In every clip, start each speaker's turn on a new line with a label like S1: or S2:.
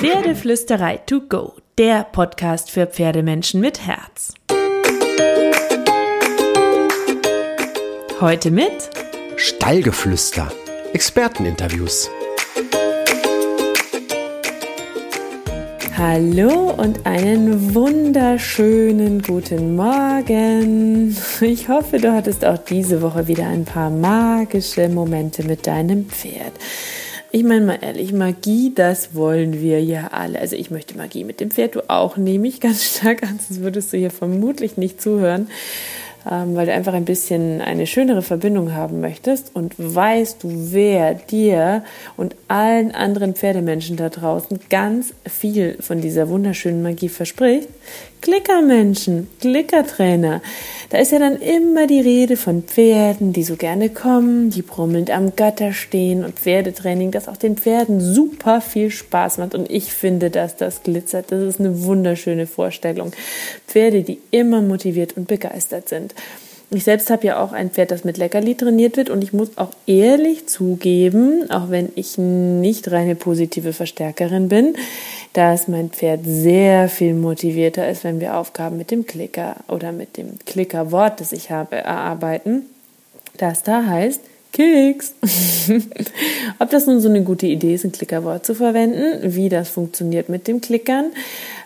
S1: Pferdeflüsterei to go, der Podcast für Pferdemenschen mit Herz. Heute mit
S2: Stallgeflüster, Experteninterviews.
S1: Hallo und einen wunderschönen guten Morgen. Ich hoffe, du hattest auch diese Woche wieder ein paar magische Momente mit deinem Pferd. Ich meine mal ehrlich, Magie, das wollen wir ja alle. Also ich möchte Magie mit dem Pferd, du auch, nehme ich ganz stark an, sonst würdest du hier vermutlich nicht zuhören weil du einfach ein bisschen eine schönere Verbindung haben möchtest und weißt du, wer dir und allen anderen Pferdemenschen da draußen ganz viel von dieser wunderschönen Magie verspricht? Klickermenschen, Klickertrainer. Da ist ja dann immer die Rede von Pferden, die so gerne kommen, die brummelnd am Gatter stehen und Pferdetraining, das auch den Pferden super viel Spaß macht. Und ich finde, dass das glitzert. Das ist eine wunderschöne Vorstellung. Pferde, die immer motiviert und begeistert sind. Ich selbst habe ja auch ein Pferd, das mit Leckerli trainiert wird und ich muss auch ehrlich zugeben, auch wenn ich nicht reine positive Verstärkerin bin, dass mein Pferd sehr viel motivierter ist, wenn wir Aufgaben mit dem Klicker oder mit dem Klickerwort, das ich habe, erarbeiten, das da heißt Keks. Ob das nun so eine gute Idee ist, ein Klickerwort zu verwenden, wie das funktioniert mit dem Klickern,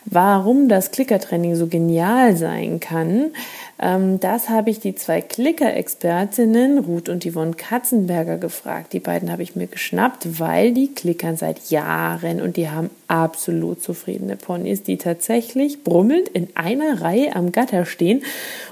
S1: warum das Klickertraining so genial sein kann, ähm, das habe ich die zwei Klicker-Expertinnen, Ruth und Yvonne Katzenberger, gefragt. Die beiden habe ich mir geschnappt, weil die klickern seit Jahren und die haben absolut zufriedene Ponys, die tatsächlich brummelnd in einer Reihe am Gatter stehen.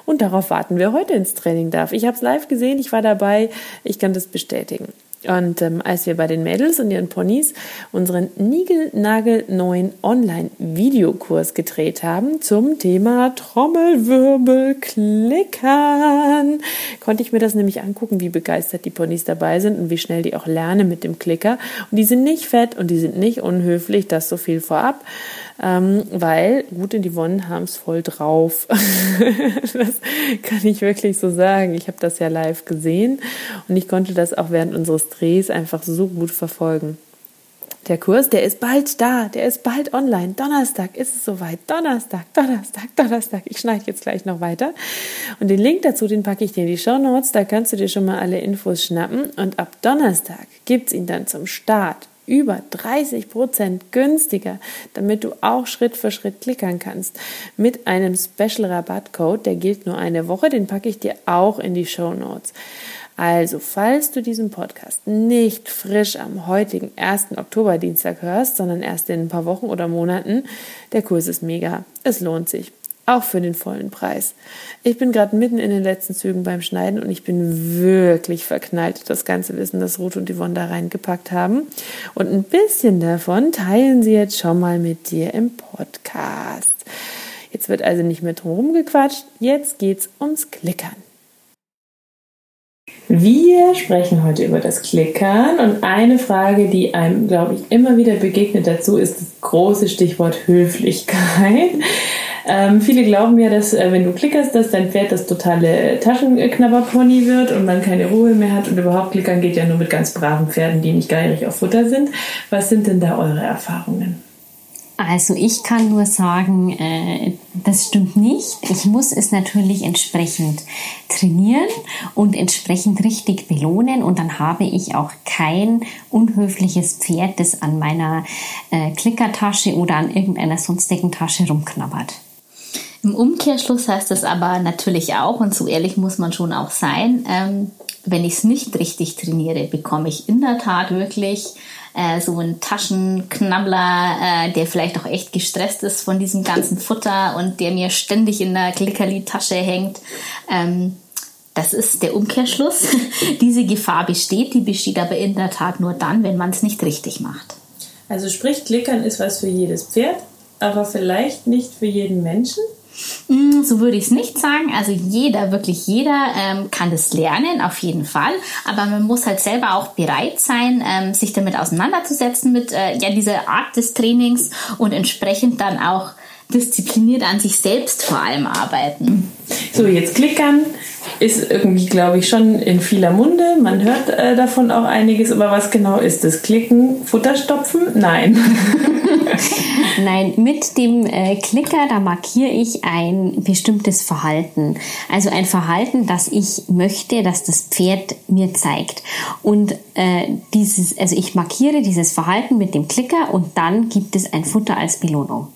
S1: Und darauf warten wir heute ins Training darf. Ich habe es live gesehen, ich war dabei, ich kann das bestätigen. Und ähm, als wir bei den Mädels und ihren Ponys unseren Nigel-Nagel-neuen Online-Videokurs gedreht haben zum Thema Trommelwirbel klickern, konnte ich mir das nämlich angucken, wie begeistert die Ponys dabei sind und wie schnell die auch lernen mit dem Klicker. Und die sind nicht fett und die sind nicht unhöflich, das so viel vorab ähm, weil gut in die Wonnen haben es voll drauf. das kann ich wirklich so sagen. Ich habe das ja live gesehen und ich konnte das auch während unseres Drehs einfach so gut verfolgen. Der Kurs, der ist bald da, der ist bald online. Donnerstag ist es soweit. Donnerstag, Donnerstag, Donnerstag. Ich schneide jetzt gleich noch weiter. Und den Link dazu, den packe ich dir in die Show Notes. Da kannst du dir schon mal alle Infos schnappen. Und ab Donnerstag gibt's ihn dann zum Start über 30 Prozent günstiger, damit du auch Schritt für Schritt klickern kannst. Mit einem Special Rabattcode, der gilt nur eine Woche, den packe ich dir auch in die Show Notes. Also, falls du diesen Podcast nicht frisch am heutigen 1. Oktober-Dienstag hörst, sondern erst in ein paar Wochen oder Monaten, der Kurs ist mega. Es lohnt sich. Auch für den vollen Preis. Ich bin gerade mitten in den letzten Zügen beim Schneiden und ich bin wirklich verknallt, das ganze Wissen, das Ruth und Yvonne da reingepackt haben. Und ein bisschen davon teilen sie jetzt schon mal mit dir im Podcast. Jetzt wird also nicht mehr drum gequatscht, jetzt geht's ums Klickern. Wir sprechen heute über das Klickern und eine Frage, die einem, glaube ich, immer wieder begegnet dazu, ist das große Stichwort Höflichkeit. Ähm, viele glauben ja, dass äh, wenn du klickerst, dass dein Pferd das totale Taschenknabberpony wird und man keine Ruhe mehr hat und überhaupt klickern geht ja nur mit ganz braven Pferden, die nicht geirig auf Futter sind. Was sind denn da eure Erfahrungen?
S3: Also ich kann nur sagen, äh, das stimmt nicht. Ich muss es natürlich entsprechend trainieren und entsprechend richtig belohnen und dann habe ich auch kein unhöfliches Pferd, das an meiner äh, Klickertasche oder an irgendeiner sonstigen Tasche rumknabbert.
S4: Im Umkehrschluss heißt das aber natürlich auch, und so ehrlich muss man schon auch sein, ähm, wenn ich es nicht richtig trainiere, bekomme ich in der Tat wirklich äh, so einen Taschenknabbler, äh, der vielleicht auch echt gestresst ist von diesem ganzen Futter und der mir ständig in der Klickerli-Tasche hängt. Ähm, das ist der Umkehrschluss. Diese Gefahr besteht, die besteht aber in der Tat nur dann, wenn man es nicht richtig macht.
S1: Also sprich, Klickern ist was für jedes Pferd, aber vielleicht nicht für jeden Menschen?
S4: Mm, so würde ich es nicht sagen. Also jeder, wirklich jeder ähm, kann das lernen, auf jeden Fall. Aber man muss halt selber auch bereit sein, ähm, sich damit auseinanderzusetzen mit äh, ja, dieser Art des Trainings und entsprechend dann auch diszipliniert an sich selbst vor allem arbeiten.
S1: So, jetzt klickern ist irgendwie, glaube ich, schon in vieler Munde. Man hört äh, davon auch einiges, aber was genau ist das? Klicken, Futterstopfen? Nein.
S3: Nein, mit dem äh, Klicker, da markiere ich ein bestimmtes Verhalten. Also ein Verhalten, das ich möchte, dass das Pferd mir zeigt. Und äh, dieses, also ich markiere dieses Verhalten mit dem Klicker und dann gibt es ein Futter als Belohnung.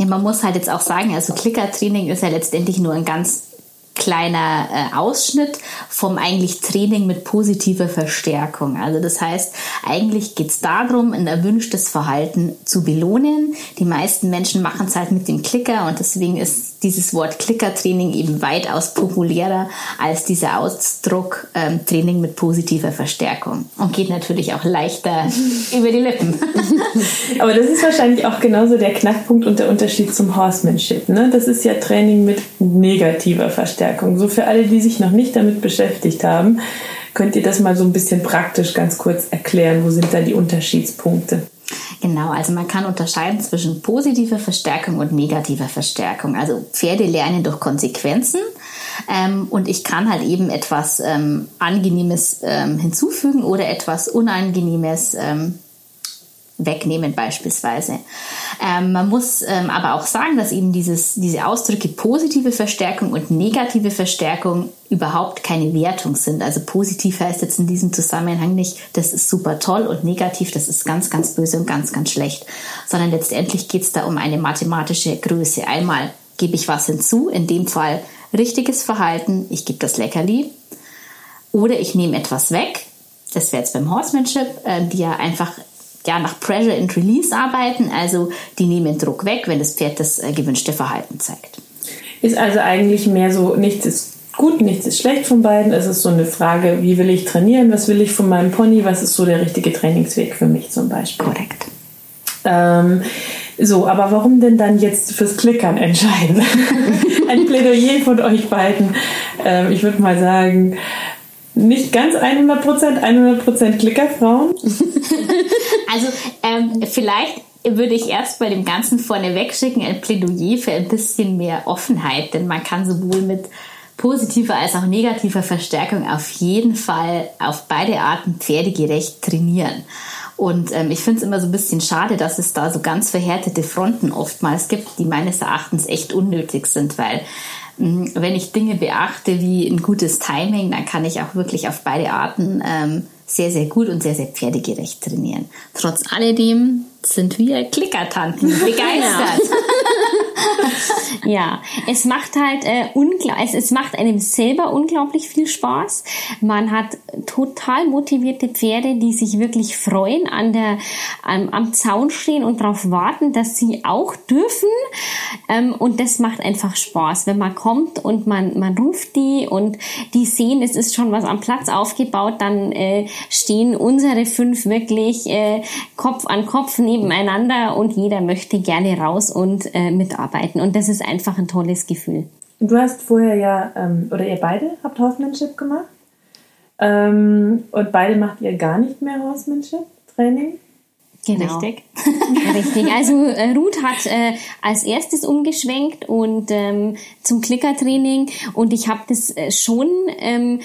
S4: Ja, man muss halt jetzt auch sagen, also Klickertraining ist ja letztendlich nur ein ganz kleiner äh, Ausschnitt vom eigentlich Training mit positiver Verstärkung. Also das heißt, eigentlich geht es darum, ein erwünschtes Verhalten zu belohnen. Die meisten Menschen machen es halt mit dem Klicker und deswegen ist dieses Wort Klickertraining eben weitaus populärer als dieser Ausdruck ähm, Training mit positiver Verstärkung und geht natürlich auch leichter über die Lippen.
S1: Aber das ist wahrscheinlich auch genauso der Knackpunkt und der Unterschied zum Horsemanship. Ne? Das ist ja Training mit negativer Verstärkung. Verstärkung. So für alle, die sich noch nicht damit beschäftigt haben, könnt ihr das mal so ein bisschen praktisch ganz kurz erklären. Wo sind da die Unterschiedspunkte?
S4: Genau, also man kann unterscheiden zwischen positiver Verstärkung und negativer Verstärkung. Also Pferde lernen durch Konsequenzen ähm, und ich kann halt eben etwas ähm, Angenehmes ähm, hinzufügen oder etwas Unangenehmes ähm, wegnehmen beispielsweise. Ähm, man muss ähm, aber auch sagen, dass eben dieses, diese Ausdrücke positive Verstärkung und negative Verstärkung überhaupt keine Wertung sind. Also positiv heißt jetzt in diesem Zusammenhang nicht, das ist super toll und negativ, das ist ganz, ganz böse und ganz, ganz schlecht, sondern letztendlich geht es da um eine mathematische Größe. Einmal gebe ich was hinzu, in dem Fall richtiges Verhalten, ich gebe das Leckerli, oder ich nehme etwas weg, das wäre jetzt beim Horsemanship, äh, die ja einfach ja, nach Pressure and Release arbeiten. Also die nehmen Druck weg, wenn das Pferd das äh, gewünschte Verhalten zeigt.
S1: Ist also eigentlich mehr so, nichts ist gut, nichts ist schlecht von beiden. Es ist so eine Frage, wie will ich trainieren, was will ich von meinem Pony, was ist so der richtige Trainingsweg für mich zum Beispiel.
S4: Korrekt.
S1: Ähm, so, aber warum denn dann jetzt fürs Klickern entscheiden? Ein Plädoyer von euch beiden. Ähm, ich würde mal sagen, nicht ganz 100 Prozent, 100 Prozent Klickerfrauen.
S4: also ähm, vielleicht würde ich erst bei dem Ganzen vorneweg schicken ein Plädoyer für ein bisschen mehr Offenheit, denn man kann sowohl mit positiver als auch negativer Verstärkung auf jeden Fall auf beide Arten pferdegerecht trainieren. Und ähm, ich finde es immer so ein bisschen schade, dass es da so ganz verhärtete Fronten oftmals gibt, die meines Erachtens echt unnötig sind, weil. Wenn ich Dinge beachte wie ein gutes Timing, dann kann ich auch wirklich auf beide Arten ähm, sehr, sehr gut und sehr, sehr pferdegerecht trainieren. Trotz alledem sind wir Klickertanten begeistert.
S3: Ja, es macht halt äh, unglaublich, es, macht einem selber unglaublich viel Spaß. Man hat total motivierte Pferde, die sich wirklich freuen, an der, am, am Zaun stehen und darauf warten, dass sie auch dürfen. Ähm, und das macht einfach Spaß, wenn man kommt und man, man ruft die und die sehen, es ist schon was am Platz aufgebaut, dann äh, stehen unsere fünf wirklich äh, Kopf an Kopf nebeneinander und jeder möchte gerne raus und äh, mitarbeiten. Und das ist einfach ein tolles Gefühl.
S1: Du hast vorher ja, ähm, oder ihr beide habt Horsemanship gemacht. Ähm, und beide macht ihr gar nicht mehr Horsemanship-Training.
S3: Genau. Richtig. Richtig. Also äh, Ruth hat äh, als erstes umgeschwenkt und ähm, zum Klickertraining und ich habe das äh, schon ähm,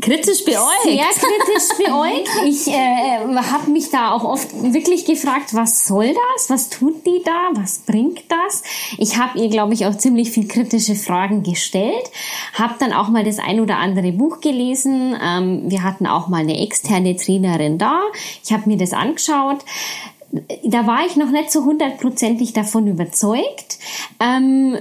S4: Kritisch beäugt.
S3: Sehr kritisch beäugt. Ich äh, habe mich da auch oft wirklich gefragt, was soll das? Was tut die da? Was bringt das? Ich habe ihr, glaube ich, auch ziemlich viel kritische Fragen gestellt. Habe dann auch mal das ein oder andere Buch gelesen. Ähm, wir hatten auch mal eine externe Trainerin da. Ich habe mir das angeschaut da war ich noch nicht so hundertprozentig davon überzeugt. Ähm,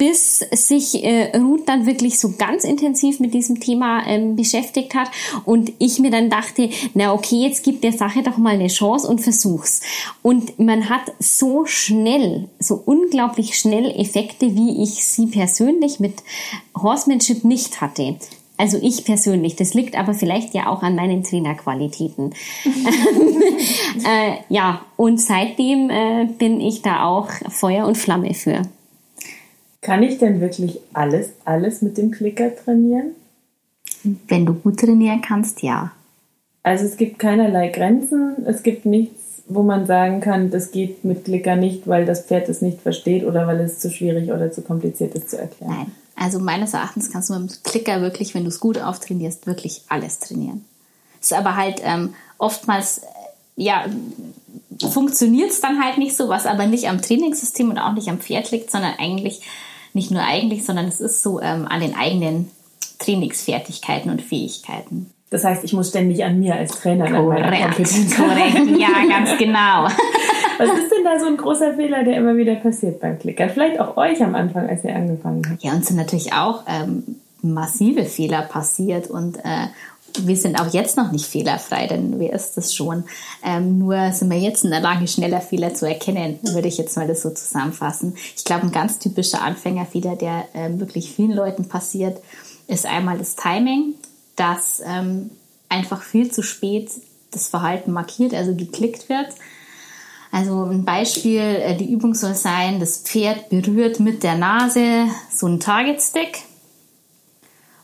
S3: bis sich äh, Ruth dann wirklich so ganz intensiv mit diesem Thema ähm, beschäftigt hat und ich mir dann dachte, na okay, jetzt gib der Sache doch mal eine Chance und versuch's. Und man hat so schnell, so unglaublich schnell Effekte, wie ich sie persönlich mit Horsemanship nicht hatte. Also ich persönlich, das liegt aber vielleicht ja auch an meinen Trainerqualitäten. äh, ja, und seitdem äh, bin ich da auch Feuer und Flamme für.
S1: Kann ich denn wirklich alles, alles mit dem Klicker trainieren?
S4: Wenn du gut trainieren kannst, ja.
S1: Also es gibt keinerlei Grenzen, es gibt nichts, wo man sagen kann, das geht mit Klicker nicht, weil das Pferd es nicht versteht oder weil es zu schwierig oder zu kompliziert ist zu erklären.
S4: Nein. Also meines Erachtens kannst du mit dem Klicker wirklich, wenn du es gut auftrainierst, wirklich alles trainieren. Ist aber halt ähm, oftmals, äh, ja, funktioniert es dann halt nicht so, was aber nicht am Trainingssystem und auch nicht am Pferd liegt, sondern eigentlich, nicht nur eigentlich, sondern es ist so ähm, an den eigenen Trainingsfertigkeiten und Fähigkeiten.
S1: Das heißt, ich muss ständig an mir als Trainer
S4: korrekt, korrekt, ja, ganz genau.
S1: Was ist denn da so ein großer Fehler, der immer wieder passiert beim Klickern? Vielleicht auch euch am Anfang, als ihr angefangen habt.
S4: Ja, uns sind natürlich auch ähm, massive Fehler passiert und äh, wir sind auch jetzt noch nicht fehlerfrei, denn wer ist das schon? Ähm, nur sind wir jetzt in der Lage, schneller Fehler zu erkennen, würde ich jetzt mal das so zusammenfassen. Ich glaube, ein ganz typischer Anfängerfehler, der ähm, wirklich vielen Leuten passiert, ist einmal das Timing, dass ähm, einfach viel zu spät das Verhalten markiert, also geklickt wird. Also ein Beispiel, äh, die Übung soll sein, das Pferd berührt mit der Nase so einen Target Stick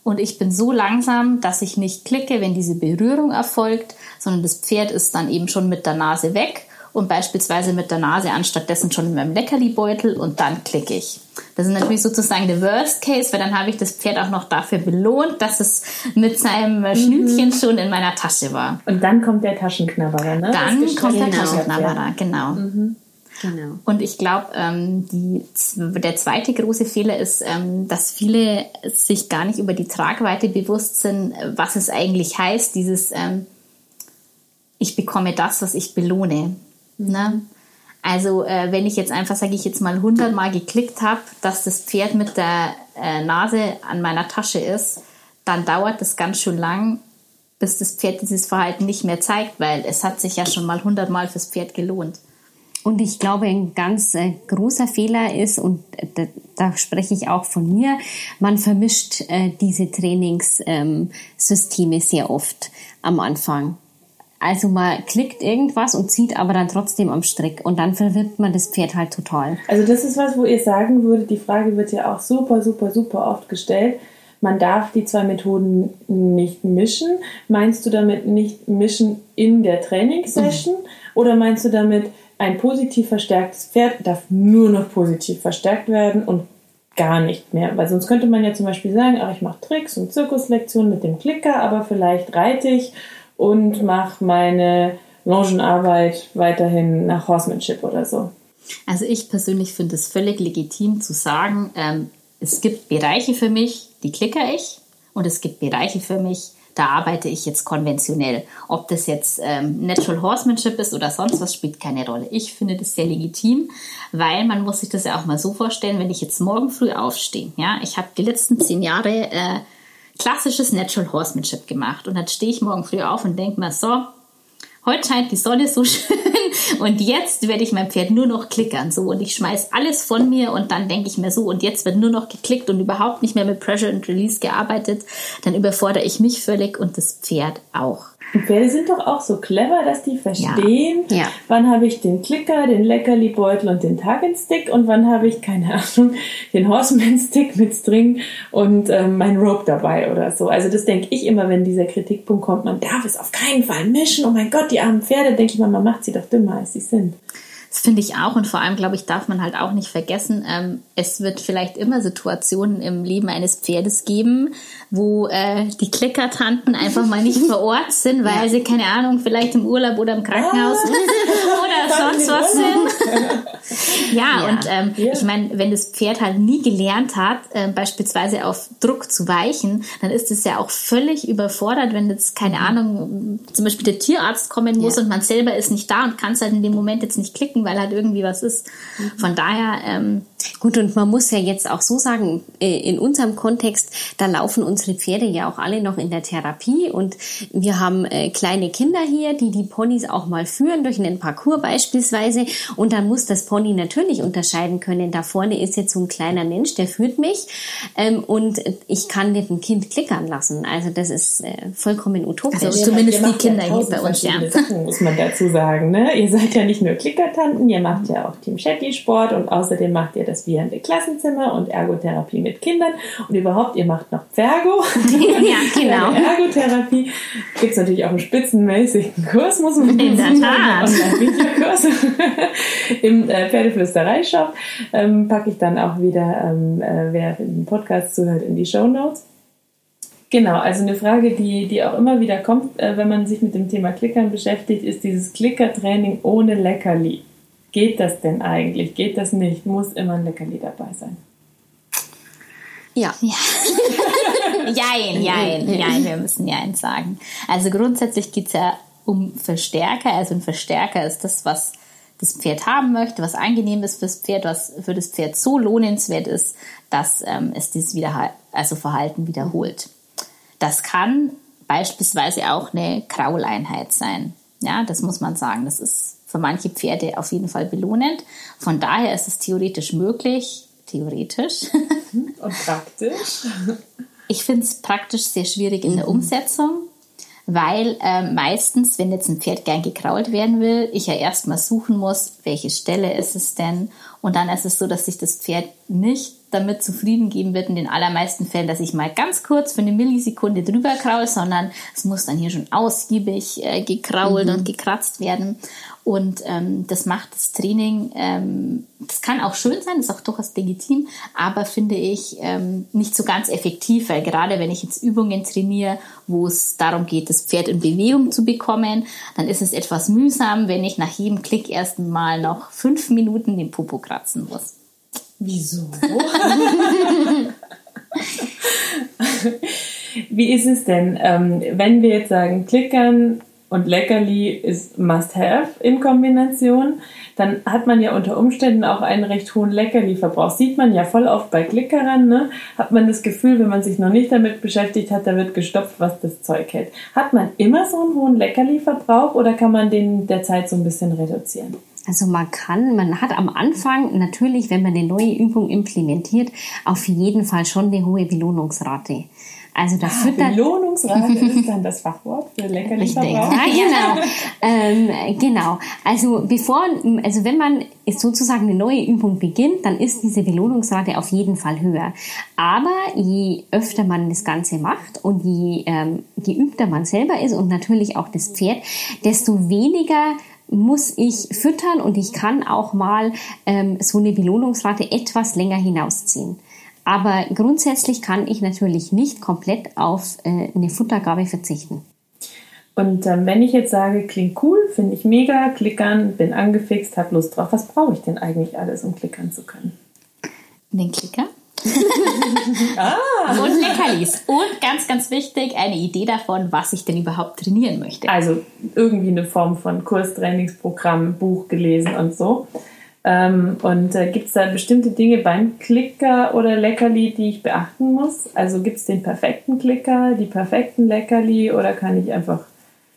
S4: und ich bin so langsam, dass ich nicht klicke, wenn diese Berührung erfolgt, sondern das Pferd ist dann eben schon mit der Nase weg und beispielsweise mit der Nase anstattdessen schon in meinem Leckerli-Beutel und dann klicke ich. Das ist natürlich sozusagen der Worst Case, weil dann habe ich das Pferd auch noch dafür belohnt, dass es mit seinem mhm. Schnütchen schon in meiner Tasche war.
S1: Und dann kommt der Taschenknabberer, ne?
S4: Dann kommt der Taschenknabberer, genau. Mhm. Genau. Und ich glaube, ähm, der zweite große Fehler ist, ähm, dass viele sich gar nicht über die Tragweite bewusst sind, was es eigentlich heißt, dieses ähm, ich bekomme das, was ich belohne. Ne? Also äh, wenn ich jetzt einfach, sage ich jetzt mal, 100 Mal geklickt habe, dass das Pferd mit der äh, Nase an meiner Tasche ist, dann dauert das ganz schön lang, bis das Pferd dieses Verhalten nicht mehr zeigt, weil es hat sich ja schon mal 100 Mal fürs Pferd gelohnt.
S3: Und ich glaube, ein ganz äh, großer Fehler ist, und da, da, spreche ich auch von mir, man vermischt äh, diese Trainingssysteme ähm, sehr oft am Anfang. Also man klickt irgendwas und zieht aber dann trotzdem am Strick und dann verwirrt man das Pferd halt total.
S1: Also das ist was, wo ihr sagen würdet, die Frage wird ja auch super, super, super oft gestellt. Man darf die zwei Methoden nicht mischen. Meinst du damit nicht mischen in der Trainingssession mhm. oder meinst du damit, ein positiv verstärktes Pferd darf nur noch positiv verstärkt werden und gar nicht mehr. Weil sonst könnte man ja zum Beispiel sagen, ach, ich mache Tricks und Zirkuslektionen mit dem Klicker, aber vielleicht reite ich und mache meine Longenarbeit weiterhin nach Horsemanship oder so.
S4: Also ich persönlich finde es völlig legitim zu sagen, ähm, es gibt Bereiche für mich, die klicker ich und es gibt Bereiche für mich, da arbeite ich jetzt konventionell. Ob das jetzt ähm, Natural Horsemanship ist oder sonst was, spielt keine Rolle. Ich finde das sehr legitim, weil man muss sich das ja auch mal so vorstellen, wenn ich jetzt morgen früh aufstehe. Ja, ich habe die letzten zehn Jahre äh, klassisches Natural Horsemanship gemacht. Und dann stehe ich morgen früh auf und denke mir, so, heute scheint die Sonne so schön und jetzt werde ich mein Pferd nur noch klickern. So, und ich schmeiß alles von mir und dann denke ich mir so, und jetzt wird nur noch geklickt und überhaupt nicht mehr mit Pressure and Release gearbeitet. Dann überfordere ich mich völlig und das Pferd auch.
S1: Die Pferde sind doch auch so clever, dass die verstehen, ja. Ja. wann habe ich den Klicker, den Leckerli-Beutel und den Target-Stick und wann habe ich, keine Ahnung, den Horseman-Stick mit String und ähm, mein Rope dabei oder so. Also das denke ich immer, wenn dieser Kritikpunkt kommt, man darf es auf keinen Fall mischen. Oh mein Gott, die armen Pferde, denke ich mal, man macht sie doch dümmer, als sie sind.
S4: Das finde ich auch und vor allem, glaube ich, darf man halt auch nicht vergessen, ähm, es wird vielleicht immer Situationen im Leben eines Pferdes geben, wo äh, die Klickertanten einfach mal nicht vor Ort sind, weil ja. sie, keine Ahnung, vielleicht im Urlaub oder im Krankenhaus ah. oder sonst was sind. ja, ja, und ähm, ja. ich meine, wenn das Pferd halt nie gelernt hat, äh, beispielsweise auf Druck zu weichen, dann ist es ja auch völlig überfordert, wenn jetzt, keine mhm. Ahnung, zum Beispiel der Tierarzt kommen muss und man selber ist nicht da und kann es halt in dem Moment jetzt nicht klicken, weil halt irgendwie was ist. Mhm. Von daher. Ähm,
S3: Gut, und man muss ja jetzt auch so sagen, äh, in unserem Kontext, da laufen unsere Pferde ja auch alle noch in der Therapie und wir haben äh, kleine Kinder hier, die die Ponys auch mal führen durch einen Parcours beispielsweise und dann muss das Pony natürlich unterscheiden können, da vorne ist jetzt so ein kleiner Mensch, der führt mich ähm, und ich kann nicht ein Kind klickern lassen. Also das ist äh, vollkommen utopisch.
S4: Also zumindest die Kinder hier bei uns, ja.
S1: Sachen, muss man dazu sagen. Ne? Ihr seid ja nicht nur Klickertanten, Stunden. Ihr macht ja auch Team Shetty Sport und außerdem macht ihr das wieherende Klassenzimmer und Ergotherapie mit Kindern und überhaupt, ihr macht noch Zergo.
S3: ja, genau.
S1: Ergotherapie gibt es natürlich auch einen spitzenmäßigen Kurs, muss man
S4: In der Tat.
S1: Im äh, Pferdeflüsterei-Shop. Ähm, packe ich dann auch wieder, ähm, äh, wer den Podcast zuhört, in die Show Notes. Genau, also eine Frage, die, die auch immer wieder kommt, äh, wenn man sich mit dem Thema Klickern beschäftigt, ist dieses Klickertraining ohne Leckerli. Geht das denn eigentlich? Geht das nicht? Muss immer ein Leckerli dabei sein?
S4: Ja. ja. jein, jein, jein, wir müssen Jein sagen. Also grundsätzlich geht es ja um Verstärker. Also ein Verstärker ist das, was das Pferd haben möchte, was angenehm ist fürs Pferd, was für das Pferd so lohnenswert ist, dass ähm, es dieses wieder, also Verhalten wiederholt. Das kann beispielsweise auch eine Krauleinheit sein. Ja, das muss man sagen. Das ist für manche Pferde auf jeden Fall belohnend. Von daher ist es theoretisch möglich, theoretisch.
S1: Und praktisch?
S4: Ich finde es praktisch sehr schwierig in der mhm. Umsetzung, weil äh, meistens, wenn jetzt ein Pferd gern gekrault werden will, ich ja erstmal suchen muss, welche Stelle ist es denn. Und dann ist es so, dass sich das Pferd nicht damit zufrieden geben wird in den allermeisten Fällen, dass ich mal ganz kurz für eine Millisekunde drüber kraul, sondern es muss dann hier schon ausgiebig äh, gekrault mhm. und gekratzt werden. Und ähm, das macht das Training, ähm, das kann auch schön sein, das ist auch durchaus legitim, aber finde ich ähm, nicht so ganz effektiv, weil gerade wenn ich jetzt Übungen trainiere, wo es darum geht, das Pferd in Bewegung zu bekommen, dann ist es etwas mühsam, wenn ich nach jedem Klick erst mal noch fünf Minuten den Popo kratzen muss.
S1: Wieso? Wie ist es denn, ähm, wenn wir jetzt sagen, klickern und Leckerli ist Must-Have in Kombination, dann hat man ja unter Umständen auch einen recht hohen Leckerli-Verbrauch. Sieht man ja voll oft bei Klickerern, ne? hat man das Gefühl, wenn man sich noch nicht damit beschäftigt hat, da wird gestopft, was das Zeug hält. Hat man immer so einen hohen Leckerli-Verbrauch oder kann man den derzeit so ein bisschen reduzieren?
S3: Also man kann, man hat am Anfang natürlich, wenn man eine neue Übung implementiert, auf jeden Fall schon eine hohe Belohnungsrate. Also da ah, füttert
S1: Belohnungsrate ist dann das Fachwort für Leckerliverbrauch.
S3: Ja, genau. ähm, genau. Also bevor, also wenn man sozusagen eine neue Übung beginnt, dann ist diese Belohnungsrate auf jeden Fall höher. Aber je öfter man das Ganze macht und je ähm, geübter man selber ist und natürlich auch das Pferd, desto weniger muss ich füttern und ich kann auch mal ähm, so eine Belohnungsrate etwas länger hinausziehen. Aber grundsätzlich kann ich natürlich nicht komplett auf äh, eine Futtergabe verzichten.
S1: Und ähm, wenn ich jetzt sage, klingt cool, finde ich mega, klickern, bin angefixt, habe Lust drauf, was brauche ich denn eigentlich alles, um klickern zu können?
S4: Den Klicker? ah. Und Leckerlis. Und ganz, ganz wichtig, eine Idee davon, was ich denn überhaupt trainieren möchte.
S1: Also irgendwie eine Form von Kurstrainingsprogramm, Buch gelesen und so. Ähm, und äh, gibt es da bestimmte Dinge beim Klicker oder Leckerli, die ich beachten muss? Also gibt es den perfekten Klicker, die perfekten Leckerli oder kann ich einfach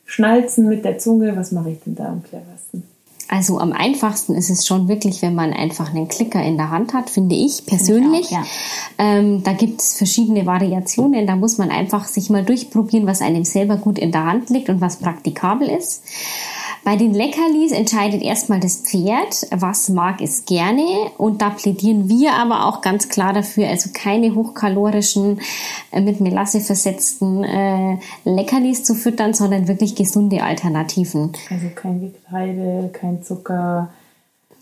S1: schnalzen mit der Zunge? Was mache ich denn da am cleversten?
S3: Also am einfachsten ist es schon wirklich, wenn man einfach einen Klicker in der Hand hat, finde ich persönlich. Find ich auch, ja. ähm, da gibt es verschiedene Variationen. Da muss man einfach sich mal durchprobieren, was einem selber gut in der Hand liegt und was praktikabel ist. Bei den Leckerlis entscheidet erstmal das Pferd, was mag es gerne. Und da plädieren wir aber auch ganz klar dafür, also keine hochkalorischen, äh, mit Melasse versetzten äh, Leckerlis zu füttern, sondern wirklich gesunde Alternativen.
S1: Also kein Getreide, kein Zucker,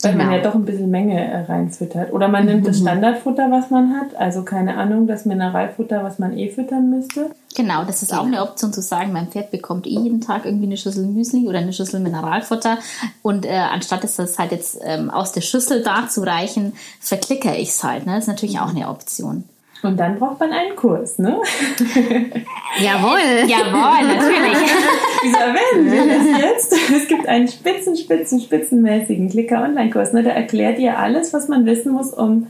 S1: weil genau. man ja doch ein bisschen Menge äh, reinfüttert. Oder man nimmt das mhm. Standardfutter, was man hat. Also keine Ahnung, das Mineralfutter, was man eh füttern müsste.
S4: Genau, das ist auch eine Option zu sagen, mein Pferd bekommt eh jeden Tag irgendwie eine Schüssel Müsli oder eine Schüssel Mineralfutter. Und äh, anstatt es das halt jetzt ähm, aus der Schüssel da zu reichen, verklickere ich es halt. Ne? Das ist natürlich auch eine Option.
S1: Und dann braucht man einen Kurs, ne?
S3: Jawohl.
S4: Jawohl, natürlich.
S1: Wieso erwähnen wir das jetzt? Es gibt einen spitzen, spitzen, spitzenmäßigen Klicker-Online-Kurs. Ne? Da erklärt ihr alles, was man wissen muss, um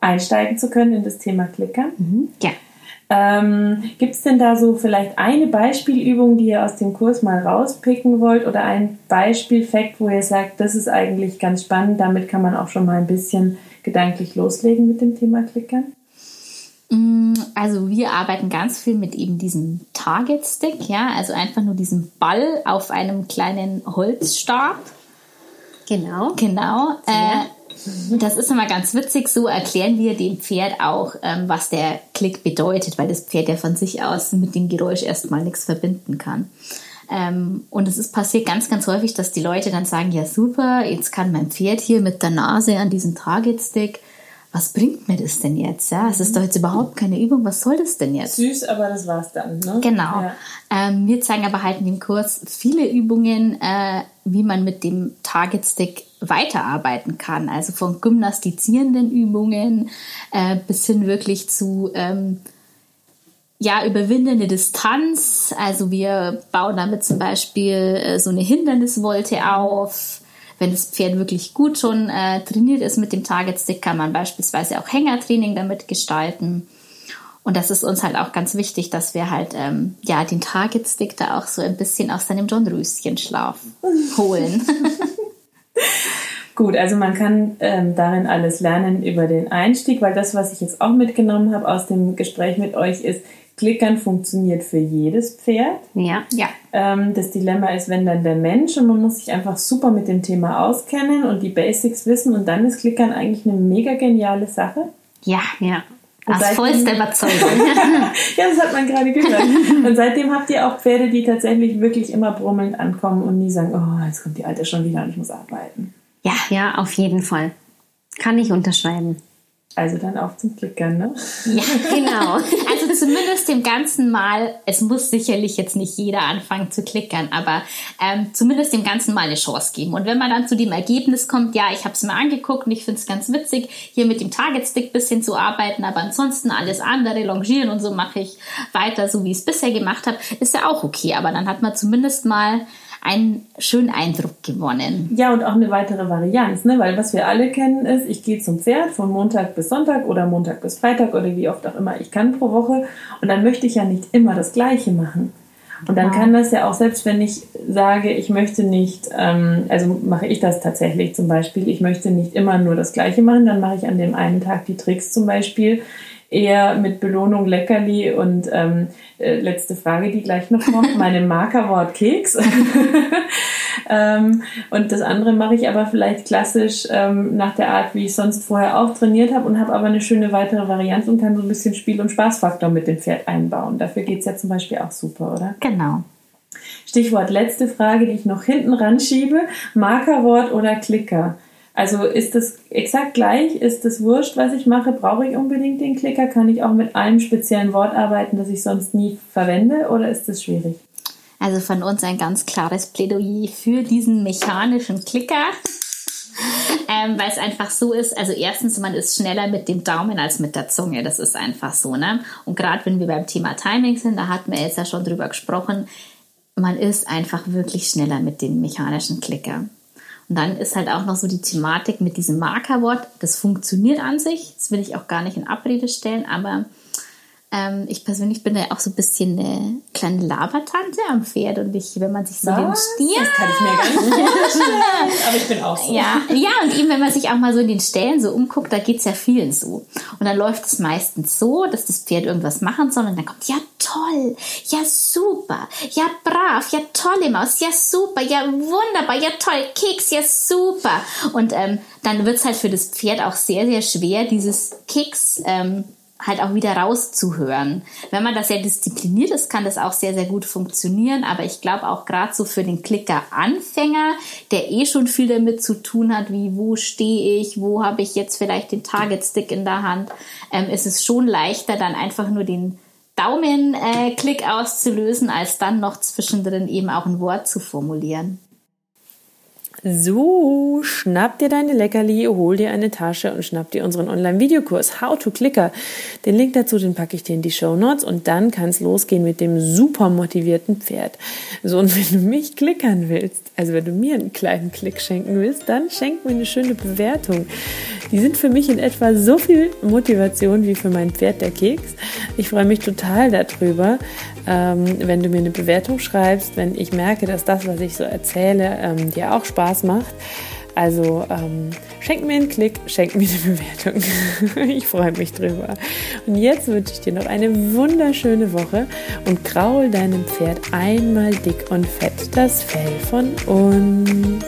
S1: einsteigen zu können in das Thema Klicker.
S3: Mhm. Ja.
S1: Ähm, Gibt es denn da so vielleicht eine Beispielübung, die ihr aus dem Kurs mal rauspicken wollt oder ein Beispielfakt, wo ihr sagt, das ist eigentlich ganz spannend, damit kann man auch schon mal ein bisschen gedanklich loslegen mit dem Thema Klickern?
S4: Mm, also wir arbeiten ganz viel mit eben diesem Target Stick, ja, also einfach nur diesen Ball auf einem kleinen Holzstab.
S3: Genau.
S4: Genau. Äh, das ist immer ganz witzig. So erklären wir dem Pferd auch, ähm, was der Klick bedeutet, weil das Pferd ja von sich aus mit dem Geräusch erstmal nichts verbinden kann. Ähm, und es ist passiert ganz, ganz häufig, dass die Leute dann sagen, ja super, jetzt kann mein Pferd hier mit der Nase an diesem Target-Stick was bringt mir das denn jetzt? Ja, es ist doch jetzt überhaupt keine Übung. Was soll das denn jetzt?
S1: Süß, aber das war's dann. Ne?
S4: Genau. Ja. Ähm, wir zeigen aber halt in dem Kurs viele Übungen, äh, wie man mit dem Target Stick weiterarbeiten kann. Also von gymnastizierenden Übungen äh, bis hin wirklich zu ähm, ja, überwindende Distanz. Also wir bauen damit zum Beispiel äh, so eine Hinderniswolte auf wenn das Pferd wirklich gut schon äh, trainiert ist mit dem Target Stick, kann man beispielsweise auch Hängertraining damit gestalten. Und das ist uns halt auch ganz wichtig, dass wir halt ähm, ja den Target Stick da auch so ein bisschen aus seinem John Röschen Schlaf holen.
S1: Gut, also man kann ähm, darin alles lernen über den Einstieg, weil das, was ich jetzt auch mitgenommen habe aus dem Gespräch mit euch, ist, Klickern funktioniert für jedes Pferd.
S4: Ja, ja.
S1: Ähm, das Dilemma ist, wenn dann der Mensch und man muss sich einfach super mit dem Thema auskennen und die Basics wissen und dann ist Klickern eigentlich eine mega geniale Sache.
S4: Ja, ja. Aus vollster Überzeugung.
S1: ja, das hat man gerade gehört. Und seitdem habt ihr auch Pferde, die tatsächlich wirklich immer brummelnd ankommen und nie sagen, oh, jetzt kommt die Alte schon wieder und ich muss arbeiten.
S3: Ja, ja, auf jeden Fall. Kann ich unterschreiben.
S1: Also dann auf zum Klickern, ne?
S4: Ja, genau. Also zumindest dem ganzen Mal, es muss sicherlich jetzt nicht jeder anfangen zu klickern, aber ähm, zumindest dem ganzen Mal eine Chance geben. Und wenn man dann zu dem Ergebnis kommt, ja, ich habe es mir angeguckt und ich finde es ganz witzig, hier mit dem Target Stick bisschen zu arbeiten, aber ansonsten alles andere, longieren und so mache ich weiter, so wie ich es bisher gemacht habe, ist ja auch okay. Aber dann hat man zumindest mal einen schönen Eindruck gewonnen.
S1: Ja, und auch eine weitere Varianz, ne? weil was wir alle kennen ist, ich gehe zum Pferd von Montag bis Sonntag oder Montag bis Freitag oder wie oft auch immer ich kann pro Woche und dann möchte ich ja nicht immer das Gleiche machen. Und dann kann das ja auch, selbst wenn ich sage, ich möchte nicht, ähm, also mache ich das tatsächlich zum Beispiel, ich möchte nicht immer nur das Gleiche machen, dann mache ich an dem einen Tag die Tricks zum Beispiel eher mit Belohnung Leckerli und ähm, äh, letzte Frage, die gleich noch kommt, meine Markerwort Keks. ähm, und das andere mache ich aber vielleicht klassisch ähm, nach der Art, wie ich sonst vorher auch trainiert habe und habe aber eine schöne weitere Variante und kann so ein bisschen Spiel- und Spaßfaktor mit dem Pferd einbauen. Dafür geht's ja zum Beispiel auch super, oder?
S4: Genau.
S1: Stichwort letzte Frage, die ich noch hinten ran schiebe. Markerwort oder Klicker? Also ist das exakt gleich? Ist das wurscht, was ich mache? Brauche ich unbedingt den Klicker? Kann ich auch mit einem speziellen Wort arbeiten, das ich sonst nie verwende? Oder ist das schwierig?
S4: Also von uns ein ganz klares Plädoyer für diesen mechanischen Klicker. ähm, weil es einfach so ist, also erstens, man ist schneller mit dem Daumen als mit der Zunge, das ist einfach so, ne? Und gerade wenn wir beim Thema Timing sind, da hatten wir jetzt ja schon drüber gesprochen, man ist einfach wirklich schneller mit dem mechanischen Klicker. Und dann ist halt auch noch so die Thematik mit diesem Markerwort. Das funktioniert an sich. Das will ich auch gar nicht in Abrede stellen, aber ähm, ich persönlich bin ja auch so ein bisschen eine kleine Labertante am Pferd und ich, wenn man sich so
S1: Was? den Stier. Das kann ich mir gar nicht vorstellen. Aber ich bin auch so.
S4: Ja, ja, und eben, wenn man sich auch mal so in den Stellen so umguckt, da geht's ja vielen so. Und dann läuft es meistens so, dass das Pferd irgendwas machen soll und dann kommt, ja toll, ja super, ja brav, ja tolle Maus, ja super, ja wunderbar, ja toll, Keks, ja super. Und ähm, dann wird's halt für das Pferd auch sehr, sehr schwer, dieses Keks ähm, halt auch wieder rauszuhören. Wenn man das ja diszipliniert ist, kann das auch sehr, sehr gut funktionieren. Aber ich glaube auch gerade so für den Klicker-Anfänger, der eh schon viel damit zu tun hat, wie wo stehe ich, wo habe ich jetzt vielleicht den Target-Stick in der Hand, ähm, ist es schon leichter, dann einfach nur den Daumenklick äh, auszulösen, als dann noch zwischendrin eben auch ein Wort zu formulieren.
S1: So, schnapp dir deine Leckerli, hol dir eine Tasche und schnapp dir unseren Online-Videokurs How to Clicker. Den Link dazu, den packe ich dir in die Show Notes und dann kann es losgehen mit dem super motivierten Pferd. So, und wenn du mich klickern willst, also wenn du mir einen kleinen Klick schenken willst, dann schenk mir eine schöne Bewertung. Die sind für mich in etwa so viel Motivation wie für mein Pferd der Keks. Ich freue mich total darüber, wenn du mir eine Bewertung schreibst, wenn ich merke, dass das, was ich so erzähle, ähm, dir auch Spaß macht. Also ähm, schenk mir einen Klick, schenk mir eine Bewertung. ich freue mich drüber. Und jetzt wünsche ich dir noch eine wunderschöne Woche und kraul deinem Pferd einmal dick und fett das Fell von uns.